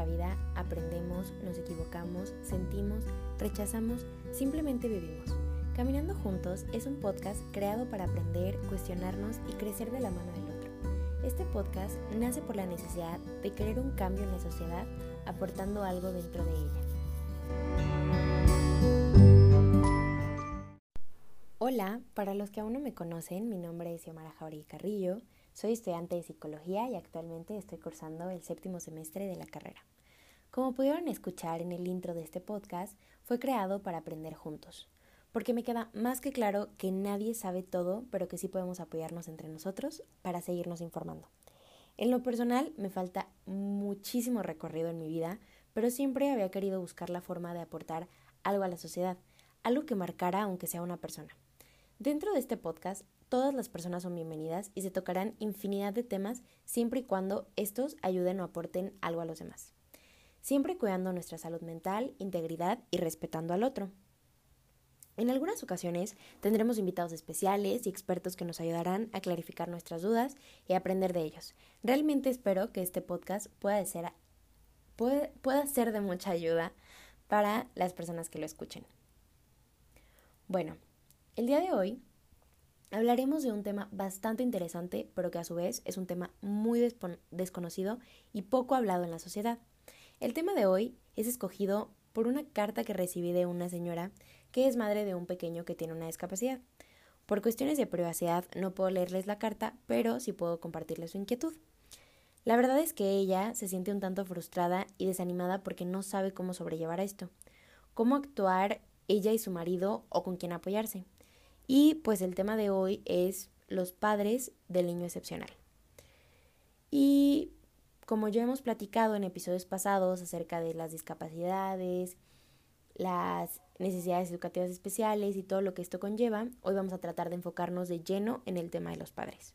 nuestra vida aprendemos, nos equivocamos, sentimos, rechazamos, simplemente vivimos. Caminando Juntos es un podcast creado para aprender, cuestionarnos y crecer de la mano del otro. Este podcast nace por la necesidad de querer un cambio en la sociedad aportando algo dentro de ella. Hola, para los que aún no me conocen, mi nombre es Xiomara Jauregui Carrillo, soy estudiante de psicología y actualmente estoy cursando el séptimo semestre de la carrera. Como pudieron escuchar en el intro de este podcast, fue creado para aprender juntos, porque me queda más que claro que nadie sabe todo, pero que sí podemos apoyarnos entre nosotros para seguirnos informando. En lo personal, me falta muchísimo recorrido en mi vida, pero siempre había querido buscar la forma de aportar algo a la sociedad, algo que marcara aunque sea una persona. Dentro de este podcast, todas las personas son bienvenidas y se tocarán infinidad de temas siempre y cuando estos ayuden o aporten algo a los demás. Siempre cuidando nuestra salud mental, integridad y respetando al otro. En algunas ocasiones tendremos invitados especiales y expertos que nos ayudarán a clarificar nuestras dudas y aprender de ellos. Realmente espero que este podcast pueda ser, pueda ser de mucha ayuda para las personas que lo escuchen. Bueno, el día de hoy hablaremos de un tema bastante interesante, pero que a su vez es un tema muy desconocido y poco hablado en la sociedad. El tema de hoy es escogido por una carta que recibí de una señora que es madre de un pequeño que tiene una discapacidad. Por cuestiones de privacidad no puedo leerles la carta, pero sí puedo compartirles su inquietud. La verdad es que ella se siente un tanto frustrada y desanimada porque no sabe cómo sobrellevar esto, cómo actuar ella y su marido o con quién apoyarse. Y pues el tema de hoy es los padres del niño excepcional. Y como ya hemos platicado en episodios pasados acerca de las discapacidades, las necesidades educativas especiales y todo lo que esto conlleva, hoy vamos a tratar de enfocarnos de lleno en el tema de los padres.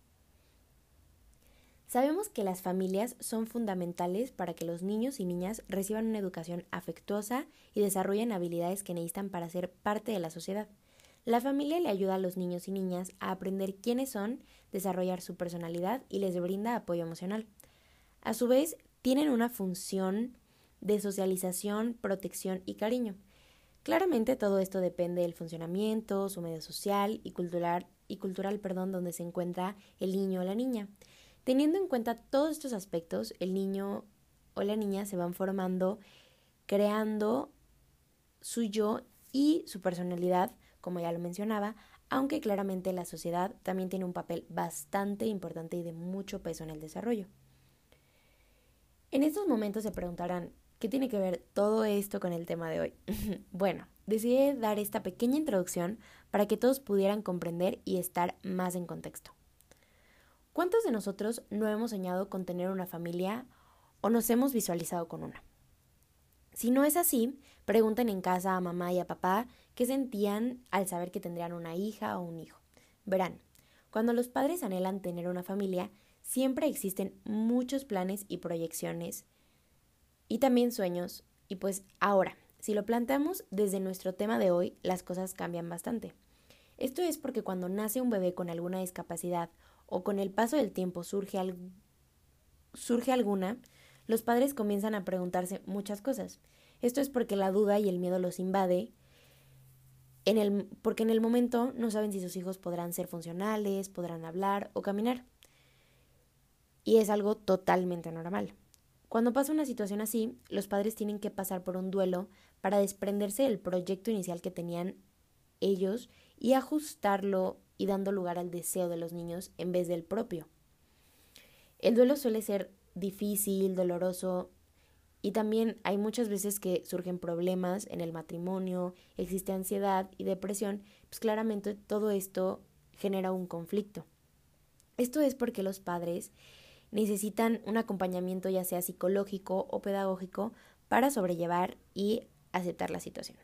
Sabemos que las familias son fundamentales para que los niños y niñas reciban una educación afectuosa y desarrollen habilidades que necesitan para ser parte de la sociedad. La familia le ayuda a los niños y niñas a aprender quiénes son, desarrollar su personalidad y les brinda apoyo emocional. A su vez, tienen una función de socialización, protección y cariño. Claramente todo esto depende del funcionamiento, su medio social y cultural, y cultural perdón, donde se encuentra el niño o la niña. Teniendo en cuenta todos estos aspectos, el niño o la niña se van formando, creando su yo y su personalidad como ya lo mencionaba, aunque claramente la sociedad también tiene un papel bastante importante y de mucho peso en el desarrollo. En estos momentos se preguntarán, ¿qué tiene que ver todo esto con el tema de hoy? bueno, decidí dar esta pequeña introducción para que todos pudieran comprender y estar más en contexto. ¿Cuántos de nosotros no hemos soñado con tener una familia o nos hemos visualizado con una? Si no es así, pregunten en casa a mamá y a papá qué sentían al saber que tendrían una hija o un hijo. Verán, cuando los padres anhelan tener una familia, siempre existen muchos planes y proyecciones y también sueños. Y pues ahora, si lo planteamos desde nuestro tema de hoy, las cosas cambian bastante. Esto es porque cuando nace un bebé con alguna discapacidad o con el paso del tiempo surge, surge alguna, los padres comienzan a preguntarse muchas cosas. Esto es porque la duda y el miedo los invade, en el, porque en el momento no saben si sus hijos podrán ser funcionales, podrán hablar o caminar. Y es algo totalmente normal. Cuando pasa una situación así, los padres tienen que pasar por un duelo para desprenderse del proyecto inicial que tenían ellos y ajustarlo y dando lugar al deseo de los niños en vez del propio. El duelo suele ser difícil, doloroso. Y también hay muchas veces que surgen problemas en el matrimonio, existe ansiedad y depresión, pues claramente todo esto genera un conflicto. Esto es porque los padres necesitan un acompañamiento ya sea psicológico o pedagógico para sobrellevar y aceptar la situación.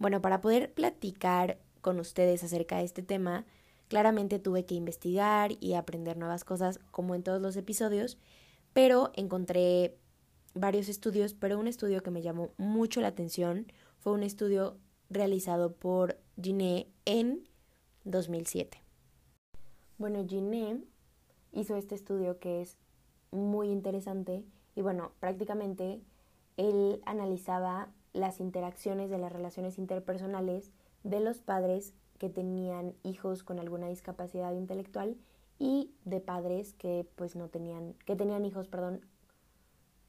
Bueno, para poder platicar con ustedes acerca de este tema, claramente tuve que investigar y aprender nuevas cosas como en todos los episodios pero encontré varios estudios, pero un estudio que me llamó mucho la atención fue un estudio realizado por Giné en 2007. Bueno, Giné hizo este estudio que es muy interesante y bueno, prácticamente él analizaba las interacciones de las relaciones interpersonales de los padres que tenían hijos con alguna discapacidad intelectual y de padres que pues no tenían, que tenían hijos, perdón,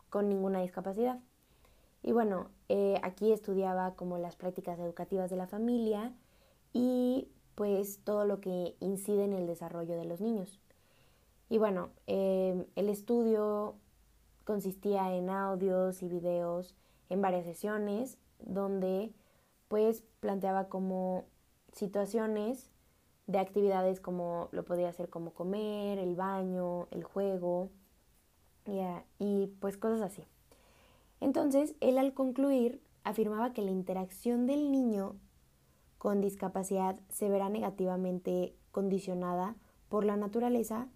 con ninguna discapacidad. Y bueno, eh, aquí estudiaba como las prácticas educativas de la familia y pues todo lo que incide en el desarrollo de los niños. Y bueno, eh, el estudio consistía en audios y videos en varias sesiones donde pues planteaba como situaciones de actividades como lo podía hacer como comer, el baño, el juego y pues cosas así. Entonces, él al concluir afirmaba que la interacción del niño con discapacidad se verá negativamente condicionada por la naturaleza,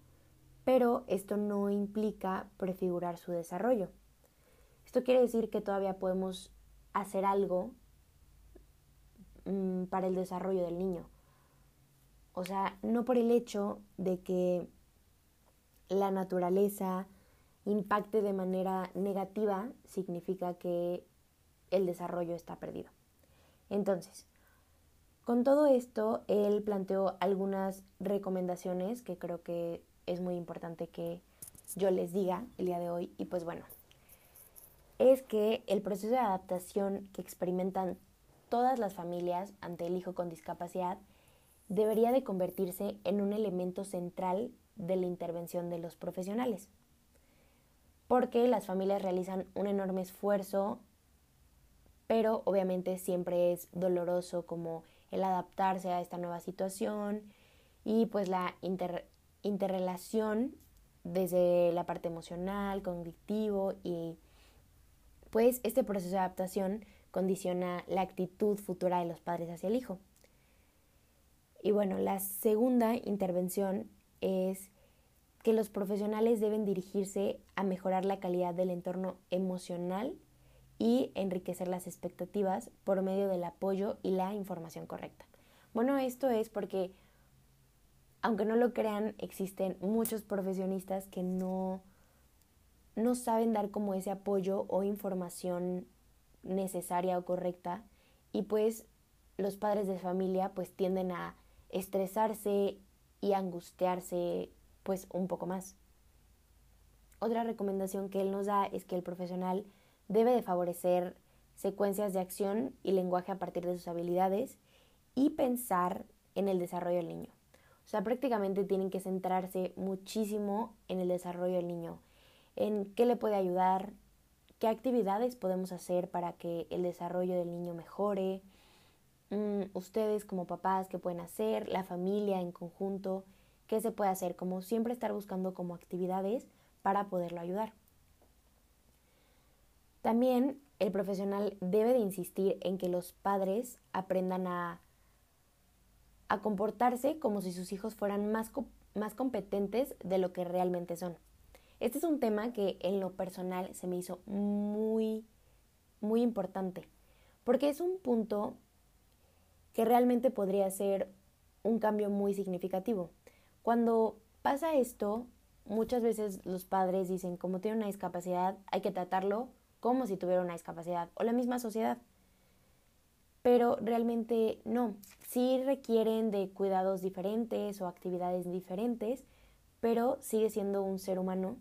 pero esto no implica prefigurar su desarrollo. Esto quiere decir que todavía podemos hacer algo mm, para el desarrollo del niño. O sea, no por el hecho de que la naturaleza impacte de manera negativa significa que el desarrollo está perdido. Entonces, con todo esto, él planteó algunas recomendaciones que creo que es muy importante que yo les diga el día de hoy. Y pues bueno, es que el proceso de adaptación que experimentan todas las familias ante el hijo con discapacidad debería de convertirse en un elemento central de la intervención de los profesionales. Porque las familias realizan un enorme esfuerzo, pero obviamente siempre es doloroso como el adaptarse a esta nueva situación y pues la interrelación desde la parte emocional, cognitivo y pues este proceso de adaptación condiciona la actitud futura de los padres hacia el hijo. Y bueno, la segunda intervención es que los profesionales deben dirigirse a mejorar la calidad del entorno emocional y enriquecer las expectativas por medio del apoyo y la información correcta. Bueno, esto es porque, aunque no lo crean, existen muchos profesionistas que no, no saben dar como ese apoyo o información necesaria o correcta y pues los padres de familia pues tienden a estresarse y angustiarse pues un poco más. Otra recomendación que él nos da es que el profesional debe de favorecer secuencias de acción y lenguaje a partir de sus habilidades y pensar en el desarrollo del niño. O sea, prácticamente tienen que centrarse muchísimo en el desarrollo del niño, en qué le puede ayudar, qué actividades podemos hacer para que el desarrollo del niño mejore, Mm, ustedes como papás, qué pueden hacer, la familia en conjunto, qué se puede hacer, como siempre estar buscando como actividades para poderlo ayudar. También el profesional debe de insistir en que los padres aprendan a, a comportarse como si sus hijos fueran más, más competentes de lo que realmente son. Este es un tema que en lo personal se me hizo muy, muy importante, porque es un punto que realmente podría ser un cambio muy significativo. Cuando pasa esto, muchas veces los padres dicen, como tiene una discapacidad, hay que tratarlo como si tuviera una discapacidad o la misma sociedad. Pero realmente no, sí requieren de cuidados diferentes o actividades diferentes, pero sigue siendo un ser humano.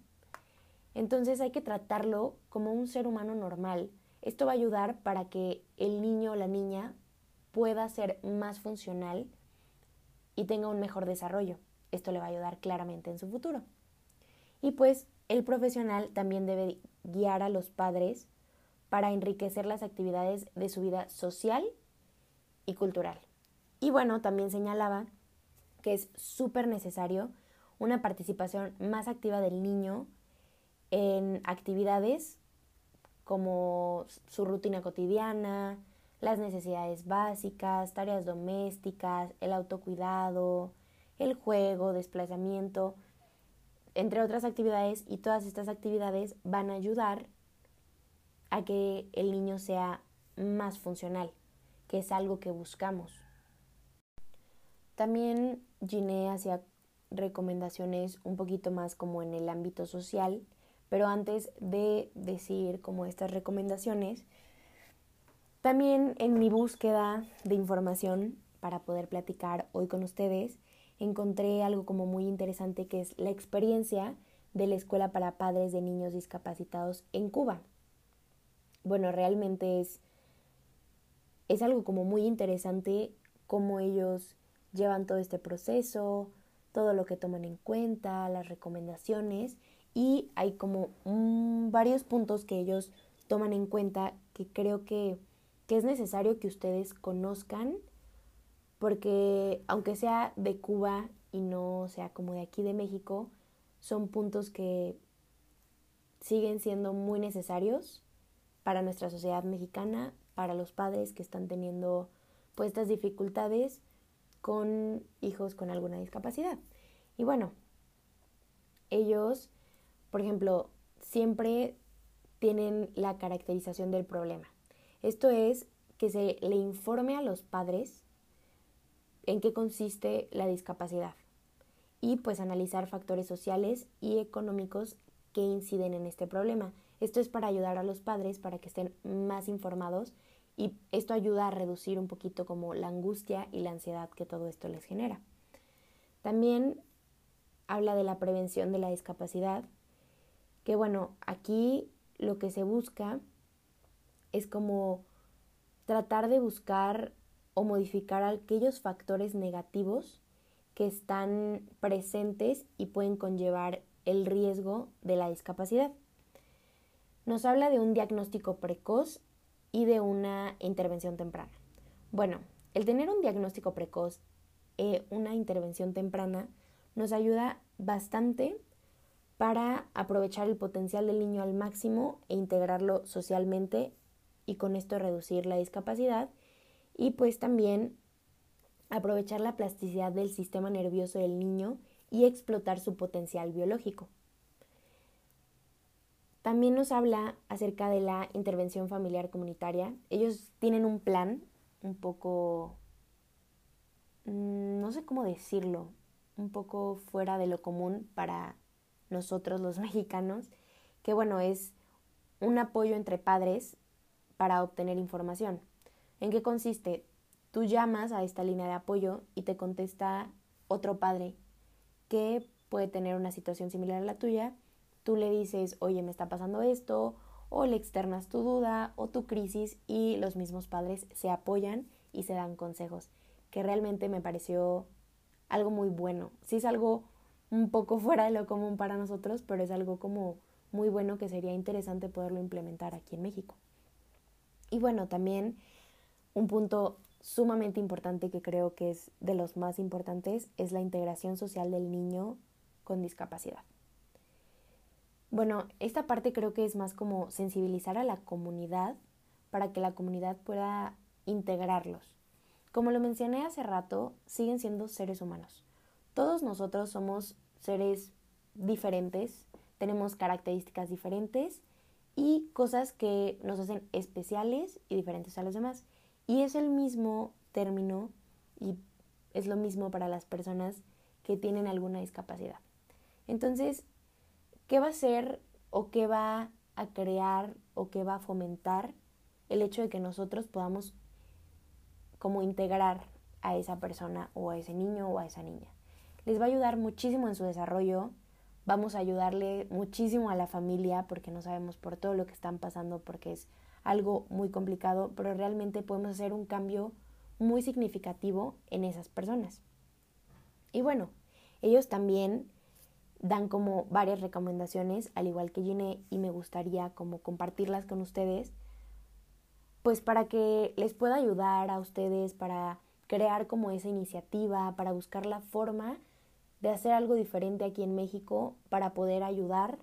Entonces hay que tratarlo como un ser humano normal. Esto va a ayudar para que el niño o la niña pueda ser más funcional y tenga un mejor desarrollo. Esto le va a ayudar claramente en su futuro. Y pues el profesional también debe guiar a los padres para enriquecer las actividades de su vida social y cultural. Y bueno, también señalaba que es súper necesario una participación más activa del niño en actividades como su rutina cotidiana, las necesidades básicas, tareas domésticas, el autocuidado, el juego, desplazamiento, entre otras actividades y todas estas actividades van a ayudar a que el niño sea más funcional, que es algo que buscamos. También Giné hacía recomendaciones un poquito más como en el ámbito social, Pero antes de decir como estas recomendaciones, también en mi búsqueda de información para poder platicar hoy con ustedes, encontré algo como muy interesante que es la experiencia de la Escuela para Padres de Niños Discapacitados en Cuba. Bueno, realmente es, es algo como muy interesante cómo ellos llevan todo este proceso, todo lo que toman en cuenta, las recomendaciones y hay como varios puntos que ellos toman en cuenta que creo que, que es necesario que ustedes conozcan porque aunque sea de Cuba y no sea como de aquí de México, son puntos que siguen siendo muy necesarios para nuestra sociedad mexicana, para los padres que están teniendo pues estas dificultades con hijos con alguna discapacidad. Y bueno, ellos, por ejemplo, siempre tienen la caracterización del problema. Esto es que se le informe a los padres en qué consiste la discapacidad y pues analizar factores sociales y económicos que inciden en este problema. Esto es para ayudar a los padres para que estén más informados y esto ayuda a reducir un poquito como la angustia y la ansiedad que todo esto les genera. También habla de la prevención de la discapacidad, que bueno, aquí lo que se busca es como tratar de buscar o modificar aquellos factores negativos que están presentes y pueden conllevar el riesgo de la discapacidad. Nos habla de un diagnóstico precoz y de una intervención temprana. Bueno, el tener un diagnóstico precoz e una intervención temprana nos ayuda bastante para aprovechar el potencial del niño al máximo e integrarlo socialmente y con esto reducir la discapacidad y pues también aprovechar la plasticidad del sistema nervioso del niño y explotar su potencial biológico. También nos habla acerca de la intervención familiar comunitaria. Ellos tienen un plan un poco, mm, no sé cómo decirlo, un poco fuera de lo común para nosotros los mexicanos, que bueno, es un apoyo entre padres para obtener información. ¿En qué consiste? Tú llamas a esta línea de apoyo y te contesta otro padre que puede tener una situación similar a la tuya tú le dices, oye, me está pasando esto, o le externas tu duda o tu crisis y los mismos padres se apoyan y se dan consejos, que realmente me pareció algo muy bueno. Sí es algo un poco fuera de lo común para nosotros, pero es algo como muy bueno que sería interesante poderlo implementar aquí en México. Y bueno, también un punto sumamente importante que creo que es de los más importantes es la integración social del niño con discapacidad. Bueno, esta parte creo que es más como sensibilizar a la comunidad para que la comunidad pueda integrarlos. Como lo mencioné hace rato, siguen siendo seres humanos. Todos nosotros somos seres diferentes, tenemos características diferentes y cosas que nos hacen especiales y diferentes a los demás. Y es el mismo término y es lo mismo para las personas que tienen alguna discapacidad. Entonces, ¿Qué va a ser o qué va a crear o qué va a fomentar el hecho de que nosotros podamos como integrar a esa persona o a ese niño o a esa niña? Les va a ayudar muchísimo en su desarrollo, vamos a ayudarle muchísimo a la familia porque no sabemos por todo lo que están pasando porque es algo muy complicado, pero realmente podemos hacer un cambio muy significativo en esas personas. Y bueno, ellos también dan como varias recomendaciones, al igual que Gine, y me gustaría como compartirlas con ustedes, pues para que les pueda ayudar a ustedes, para crear como esa iniciativa, para buscar la forma de hacer algo diferente aquí en México para poder ayudar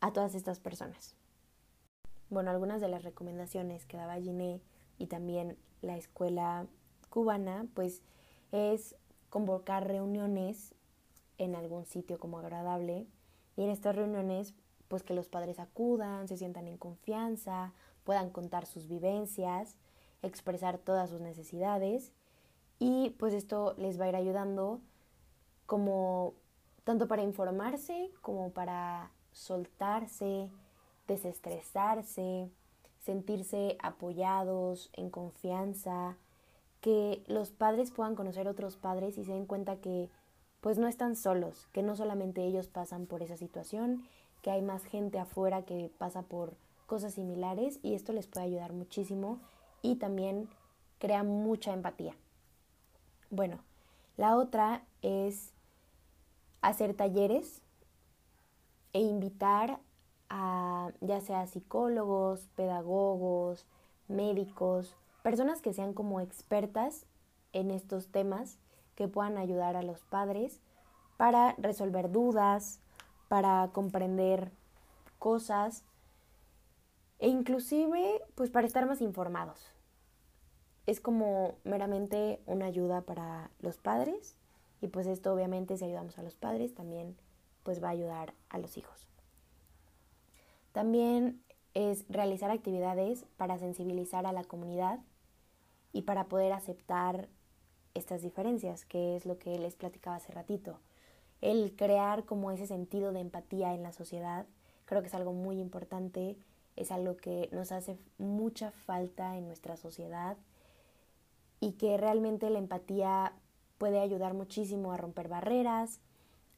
a todas estas personas. Bueno, algunas de las recomendaciones que daba Gine y también la escuela cubana, pues es convocar reuniones en algún sitio como agradable. Y en estas reuniones pues que los padres acudan, se sientan en confianza, puedan contar sus vivencias, expresar todas sus necesidades. Y pues esto les va a ir ayudando como tanto para informarse como para soltarse, desestresarse, sentirse apoyados, en confianza, que los padres puedan conocer otros padres y se den cuenta que pues no están solos, que no solamente ellos pasan por esa situación, que hay más gente afuera que pasa por cosas similares y esto les puede ayudar muchísimo y también crea mucha empatía. Bueno, la otra es hacer talleres e invitar ya sea psicólogos, pedagogos, médicos, personas que sean como expertas en estos temas que puedan ayudar a los padres para resolver dudas, para comprender cosas e inclusive pues para estar más informados. Es como meramente una ayuda para los padres y pues esto obviamente si ayudamos a los padres también pues va a ayudar a los hijos. También es realizar actividades para sensibilizar a la comunidad y para poder aceptar estas diferencias, que es lo que les platicaba hace ratito. El crear como ese sentido de empatía en la sociedad, creo que es algo muy importante, es algo que nos hace mucha falta en nuestra sociedad y que realmente la empatía puede ayudar muchísimo a romper barreras,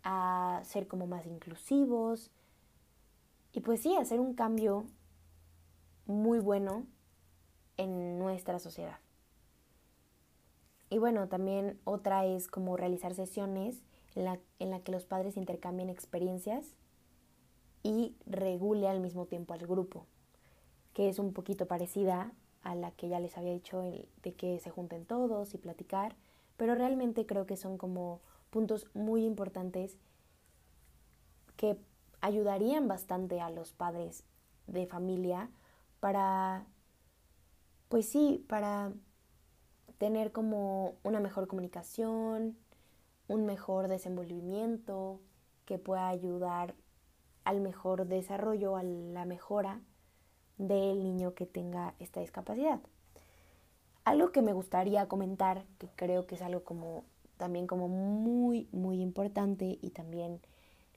a ser como más inclusivos, y pues sí, hacer un cambio muy bueno en nuestra sociedad. Y bueno, también otra es como realizar sesiones en la, en la que los padres intercambien experiencias y regule al mismo tiempo al grupo, que es un poquito parecida a la que ya les había dicho de que se junten todos y platicar, pero realmente creo que son como puntos muy importantes que ayudarían bastante a los padres de familia para, pues sí, para tener como una mejor comunicación, un mejor desenvolvimiento que pueda ayudar al mejor desarrollo, a la mejora del niño que tenga esta discapacidad. Algo que me gustaría comentar, que creo que es algo como también como muy, muy importante y también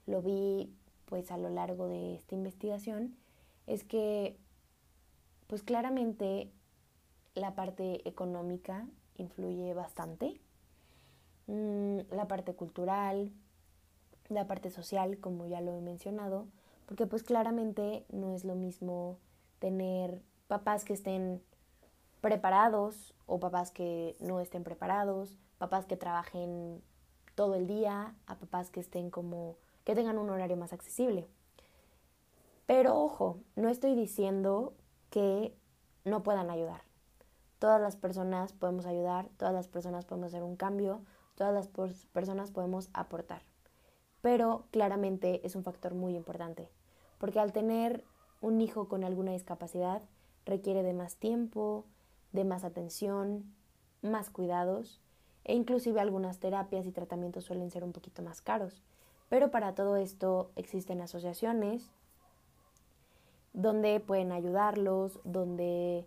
lo vi pues a lo largo de esta investigación es que pues claramente la parte económica influye bastante, mm, la parte cultural, la parte social, como ya lo he mencionado, porque pues claramente no es lo mismo tener papás que estén preparados o papás que no estén preparados, papás que trabajen todo el día, a papás que estén como que tengan un horario más accesible. Pero ojo, no estoy diciendo que no puedan ayudar. Todas las personas podemos ayudar, todas las personas podemos hacer un cambio, todas las personas podemos aportar. Pero claramente es un factor muy importante, porque al tener un hijo con alguna discapacidad requiere de más tiempo, de más atención, más cuidados e inclusive algunas terapias y tratamientos suelen ser un poquito más caros. Pero para todo esto existen asociaciones donde pueden ayudarlos, donde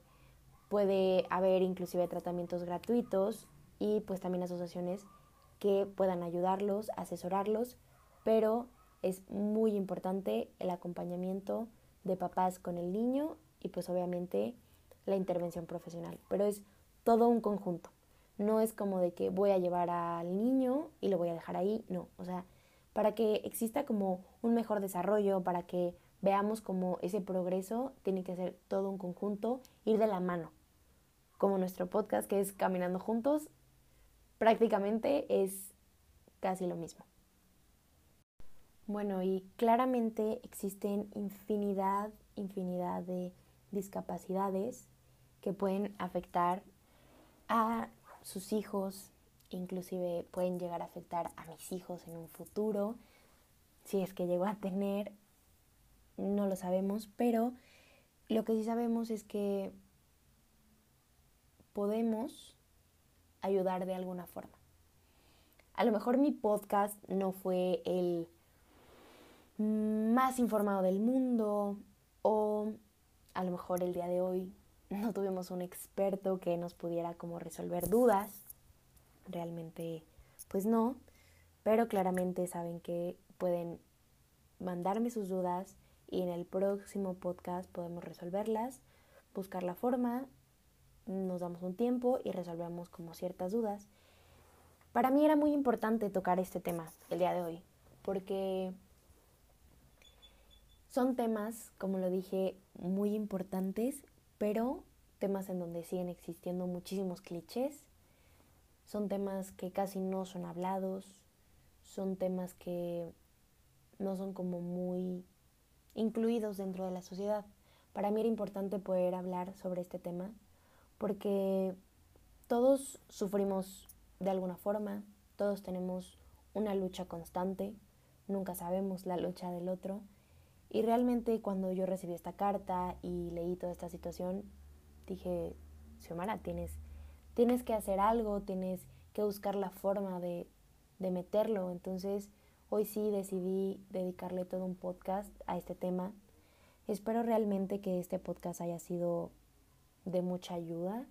puede haber inclusive tratamientos gratuitos y pues también asociaciones que puedan ayudarlos, asesorarlos, pero es muy importante el acompañamiento de papás con el niño y pues obviamente la intervención profesional, pero es todo un conjunto. No es como de que voy a llevar al niño y lo voy a dejar ahí, no, o sea, para que exista como un mejor desarrollo, para que veamos como ese progreso tiene que ser todo un conjunto, ir de la mano. Como nuestro podcast que es Caminando Juntos, prácticamente es casi lo mismo. Bueno, y claramente existen infinidad, infinidad de discapacidades que pueden afectar a sus hijos, inclusive pueden llegar a afectar a mis hijos en un futuro, si es que llego a tener, no lo sabemos, pero lo que sí sabemos es que podemos ayudar de alguna forma. A lo mejor mi podcast no fue el más informado del mundo o a lo mejor el día de hoy no tuvimos un experto que nos pudiera como resolver dudas realmente pues no, pero claramente saben que pueden mandarme sus dudas y en el próximo podcast podemos resolverlas, buscar la forma, nos damos un tiempo y resolvemos como ciertas dudas. Para mí era muy importante tocar este tema el día de hoy, porque son temas, como lo dije, muy importantes, pero temas en donde siguen existiendo muchísimos clichés, son temas que casi no son hablados, son temas que no son como muy incluidos dentro de la sociedad. Para mí era importante poder hablar sobre este tema porque todos sufrimos de alguna forma, todos tenemos una lucha constante, nunca sabemos la lucha del otro. Y realmente cuando yo recibí esta carta y leí toda esta situación, dije, Xiomara, tienes, tienes que hacer algo, tienes que buscar la forma de, de meterlo. Entonces, hoy sí decidí dedicarle todo un podcast a este tema. Espero realmente que este podcast haya sido de mucha ayuda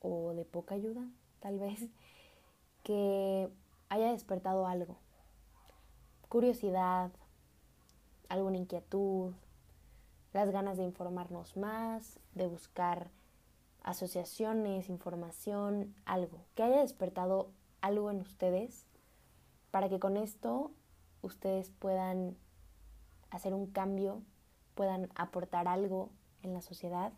o de poca ayuda, tal vez, que haya despertado algo. Curiosidad, alguna inquietud, las ganas de informarnos más, de buscar asociaciones, información, algo, que haya despertado algo en ustedes para que con esto ustedes puedan hacer un cambio, puedan aportar algo en la sociedad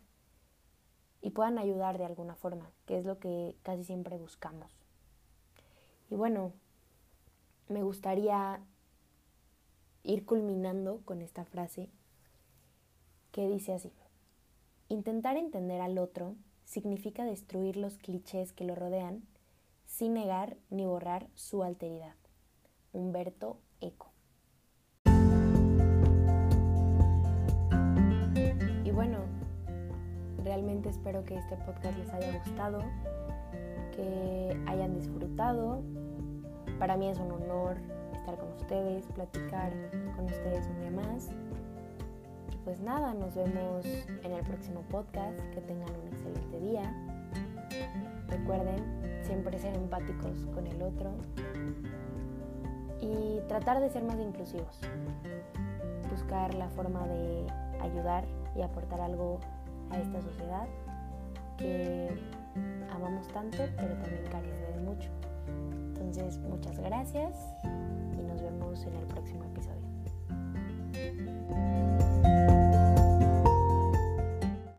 y puedan ayudar de alguna forma, que es lo que casi siempre buscamos. Y bueno, me gustaría ir culminando con esta frase que dice así, intentar entender al otro significa destruir los clichés que lo rodean sin negar ni borrar su alteridad. Humberto Eco. Y bueno, realmente espero que este podcast les haya gustado, que hayan disfrutado. Para mí es un honor estar con ustedes, platicar con ustedes un día más. Pues nada, nos vemos en el próximo podcast. Que tengan un excelente día. Recuerden siempre ser empáticos con el otro y tratar de ser más inclusivos. Buscar la forma de ayudar y aportar algo a esta sociedad que amamos tanto, pero también carece de mucho. Entonces, muchas gracias y nos vemos en el próximo episodio.